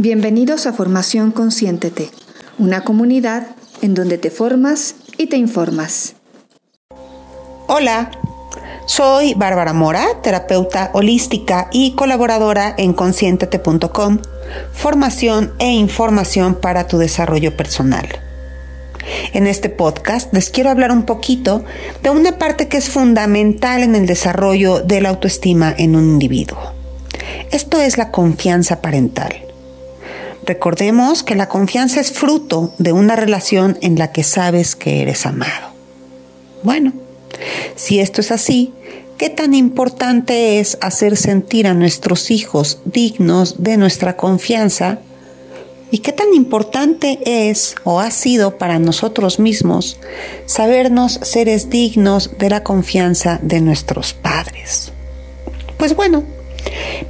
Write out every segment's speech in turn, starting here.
Bienvenidos a Formación Consciéntete, una comunidad en donde te formas y te informas. Hola, soy Bárbara Mora, terapeuta holística y colaboradora en conscientete.com, formación e información para tu desarrollo personal. En este podcast les quiero hablar un poquito de una parte que es fundamental en el desarrollo de la autoestima en un individuo. Esto es la confianza parental. Recordemos que la confianza es fruto de una relación en la que sabes que eres amado. Bueno, si esto es así, ¿qué tan importante es hacer sentir a nuestros hijos dignos de nuestra confianza? ¿Y qué tan importante es o ha sido para nosotros mismos sabernos seres dignos de la confianza de nuestros padres? Pues bueno,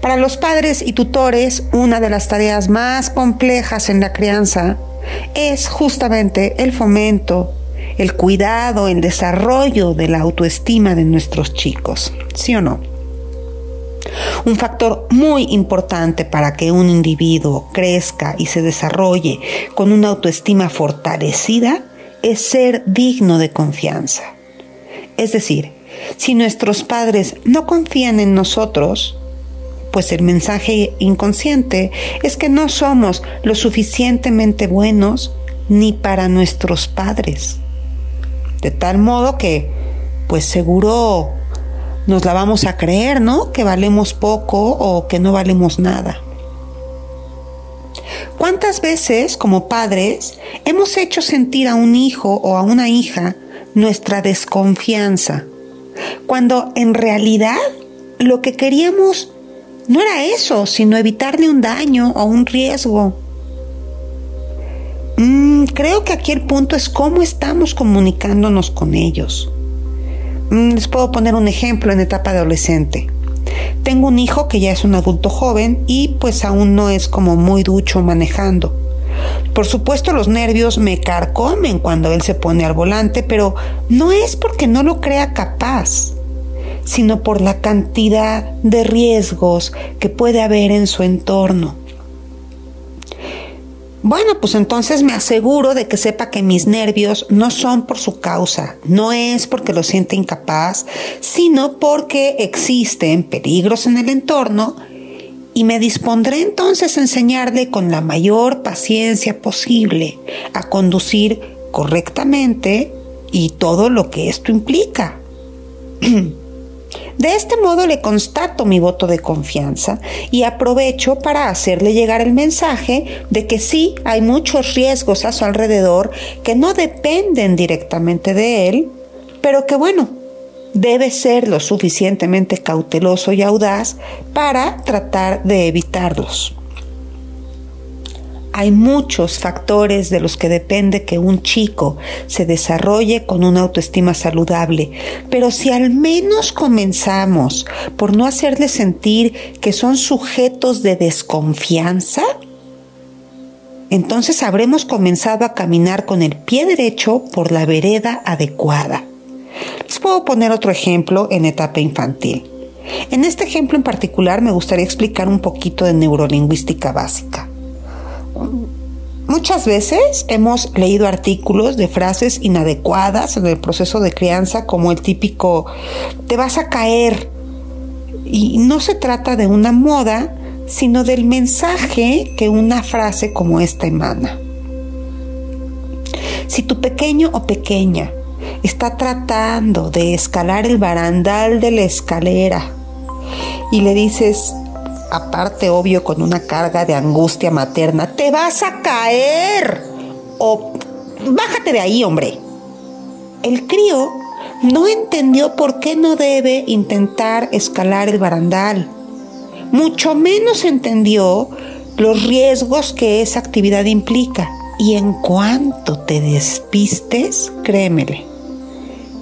para los padres y tutores, una de las tareas más complejas en la crianza es justamente el fomento, el cuidado, el desarrollo de la autoestima de nuestros chicos, ¿sí o no? Un factor muy importante para que un individuo crezca y se desarrolle con una autoestima fortalecida es ser digno de confianza. Es decir, si nuestros padres no confían en nosotros, pues el mensaje inconsciente es que no somos lo suficientemente buenos ni para nuestros padres. De tal modo que, pues seguro nos la vamos a creer, ¿no? Que valemos poco o que no valemos nada. ¿Cuántas veces como padres hemos hecho sentir a un hijo o a una hija nuestra desconfianza? Cuando en realidad lo que queríamos no era eso, sino evitarle un daño o un riesgo. Mm, creo que aquí el punto es cómo estamos comunicándonos con ellos. Mm, les puedo poner un ejemplo en etapa adolescente. Tengo un hijo que ya es un adulto joven y pues aún no es como muy ducho manejando. Por supuesto los nervios me carcomen cuando él se pone al volante, pero no es porque no lo crea capaz sino por la cantidad de riesgos que puede haber en su entorno. Bueno, pues entonces me aseguro de que sepa que mis nervios no son por su causa, no es porque lo siente incapaz, sino porque existen peligros en el entorno y me dispondré entonces a enseñarle con la mayor paciencia posible a conducir correctamente y todo lo que esto implica. De este modo le constato mi voto de confianza y aprovecho para hacerle llegar el mensaje de que sí hay muchos riesgos a su alrededor que no dependen directamente de él, pero que bueno, debe ser lo suficientemente cauteloso y audaz para tratar de evitarlos. Hay muchos factores de los que depende que un chico se desarrolle con una autoestima saludable, pero si al menos comenzamos por no hacerle sentir que son sujetos de desconfianza, entonces habremos comenzado a caminar con el pie derecho por la vereda adecuada. Les puedo poner otro ejemplo en etapa infantil. En este ejemplo en particular me gustaría explicar un poquito de neurolingüística básica. Muchas veces hemos leído artículos de frases inadecuadas en el proceso de crianza como el típico te vas a caer. Y no se trata de una moda, sino del mensaje que una frase como esta emana. Si tu pequeño o pequeña está tratando de escalar el barandal de la escalera y le dices, aparte obvio con una carga de angustia materna, te vas a caer o bájate de ahí, hombre. El crío no entendió por qué no debe intentar escalar el barandal. Mucho menos entendió los riesgos que esa actividad implica. Y en cuanto te despistes, créemele,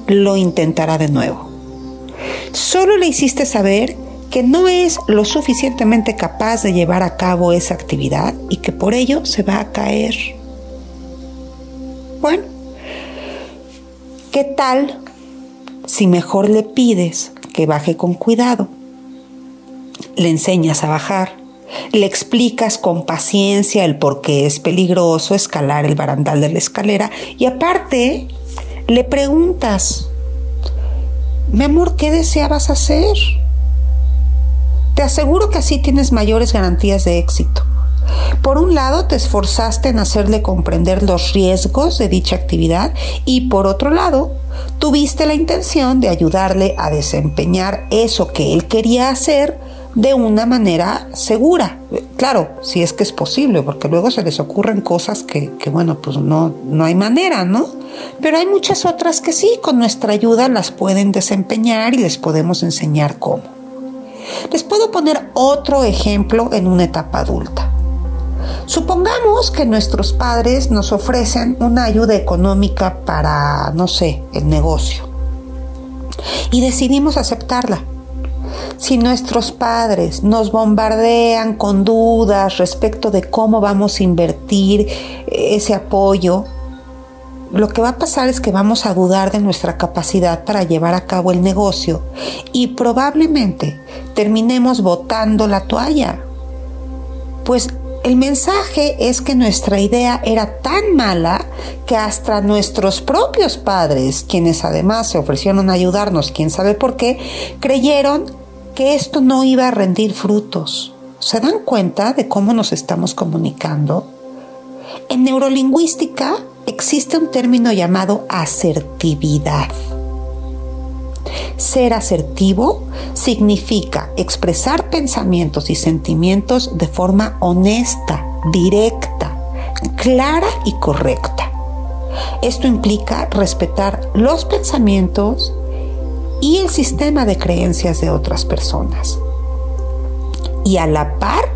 lo intentará de nuevo. Solo le hiciste saber que no es lo suficientemente capaz de llevar a cabo esa actividad y que por ello se va a caer. Bueno, ¿qué tal si mejor le pides que baje con cuidado? Le enseñas a bajar Le explicas con paciencia el por qué es peligroso escalar el barandal de la escalera y aparte le preguntas, mi amor, ¿qué deseabas hacer? Te aseguro que así tienes mayores garantías de éxito. Por un lado, te esforzaste en hacerle comprender los riesgos de dicha actividad y por otro lado, tuviste la intención de ayudarle a desempeñar eso que él quería hacer de una manera segura. Claro, si es que es posible, porque luego se les ocurren cosas que, bueno, pues no, no hay manera, ¿no? Pero hay muchas otras que sí, con nuestra ayuda las pueden desempeñar y les podemos enseñar cómo. Les puedo poner otro ejemplo en una etapa adulta. Supongamos que nuestros padres nos ofrecen una ayuda económica para, no sé, el negocio. Y decidimos aceptarla. Si nuestros padres nos bombardean con dudas respecto de cómo vamos a invertir ese apoyo, lo que va a pasar es que vamos a dudar de nuestra capacidad para llevar a cabo el negocio y probablemente terminemos botando la toalla. Pues el mensaje es que nuestra idea era tan mala que hasta nuestros propios padres, quienes además se ofrecieron a ayudarnos, quién sabe por qué, creyeron que esto no iba a rendir frutos. ¿Se dan cuenta de cómo nos estamos comunicando? En neurolingüística existe un término llamado asertividad. Ser asertivo significa expresar pensamientos y sentimientos de forma honesta, directa, clara y correcta. Esto implica respetar los pensamientos y el sistema de creencias de otras personas. Y a la par,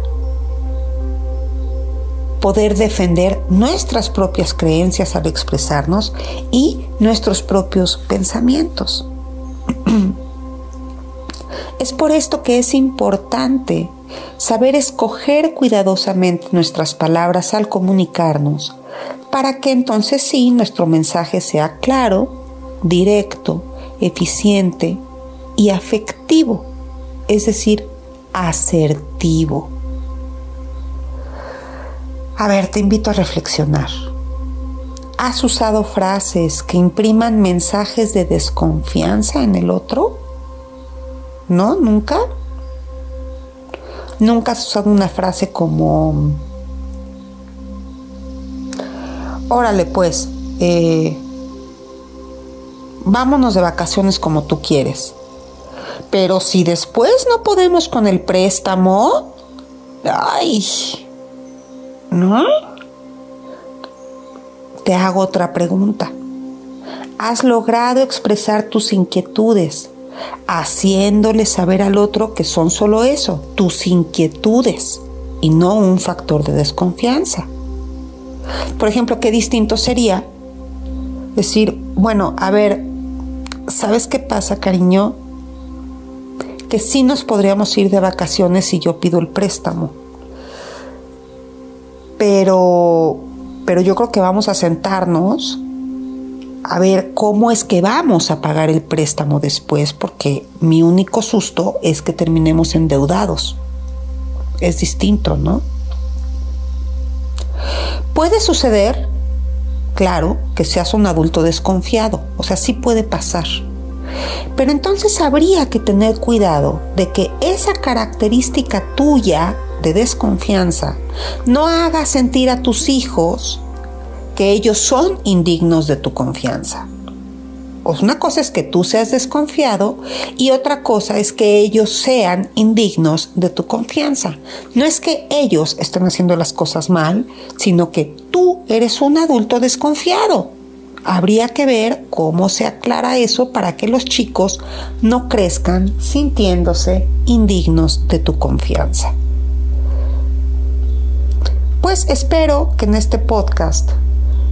poder defender nuestras propias creencias al expresarnos y nuestros propios pensamientos. Es por esto que es importante saber escoger cuidadosamente nuestras palabras al comunicarnos, para que entonces sí nuestro mensaje sea claro, directo, eficiente y afectivo, es decir, asertivo. A ver, te invito a reflexionar. ¿Has usado frases que impriman mensajes de desconfianza en el otro? ¿No? ¿Nunca? ¿Nunca has usado una frase como, órale pues, eh, vámonos de vacaciones como tú quieres? Pero si después no podemos con el préstamo, ay, ¿no? te hago otra pregunta. ¿Has logrado expresar tus inquietudes, haciéndole saber al otro que son solo eso, tus inquietudes, y no un factor de desconfianza? Por ejemplo, qué distinto sería decir, bueno, a ver, ¿sabes qué pasa, cariño? Que sí nos podríamos ir de vacaciones si yo pido el préstamo. Pero pero yo creo que vamos a sentarnos a ver cómo es que vamos a pagar el préstamo después, porque mi único susto es que terminemos endeudados. Es distinto, ¿no? Puede suceder, claro, que seas un adulto desconfiado, o sea, sí puede pasar. Pero entonces habría que tener cuidado de que esa característica tuya de desconfianza no haga sentir a tus hijos que ellos son indignos de tu confianza. una cosa es que tú seas desconfiado y otra cosa es que ellos sean indignos de tu confianza. No es que ellos estén haciendo las cosas mal, sino que tú eres un adulto desconfiado. Habría que ver cómo se aclara eso para que los chicos no crezcan sintiéndose indignos de tu confianza. Pues espero que en este podcast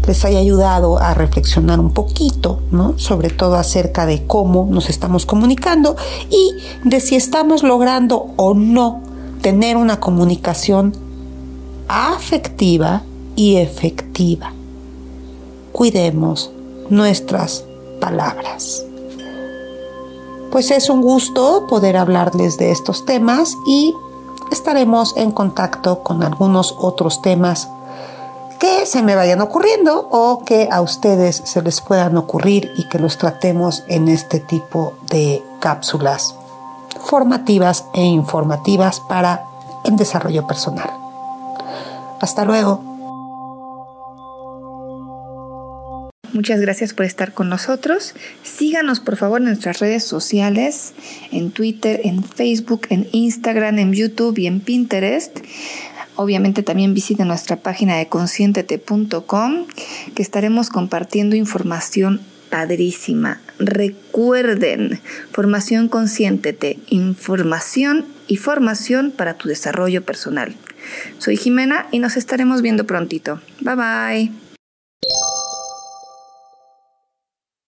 les haya ayudado a reflexionar un poquito, ¿no? Sobre todo acerca de cómo nos estamos comunicando y de si estamos logrando o no tener una comunicación afectiva y efectiva. Cuidemos nuestras palabras. Pues es un gusto poder hablarles de estos temas y estaremos en contacto con algunos otros temas que se me vayan ocurriendo o que a ustedes se les puedan ocurrir y que los tratemos en este tipo de cápsulas formativas e informativas para el desarrollo personal. Hasta luego. Muchas gracias por estar con nosotros. Síganos por favor en nuestras redes sociales, en Twitter, en Facebook, en Instagram, en YouTube y en Pinterest. Obviamente también visiten nuestra página de conscientete.com que estaremos compartiendo información padrísima. Recuerden, formación conscientete, información y formación para tu desarrollo personal. Soy Jimena y nos estaremos viendo prontito. Bye bye.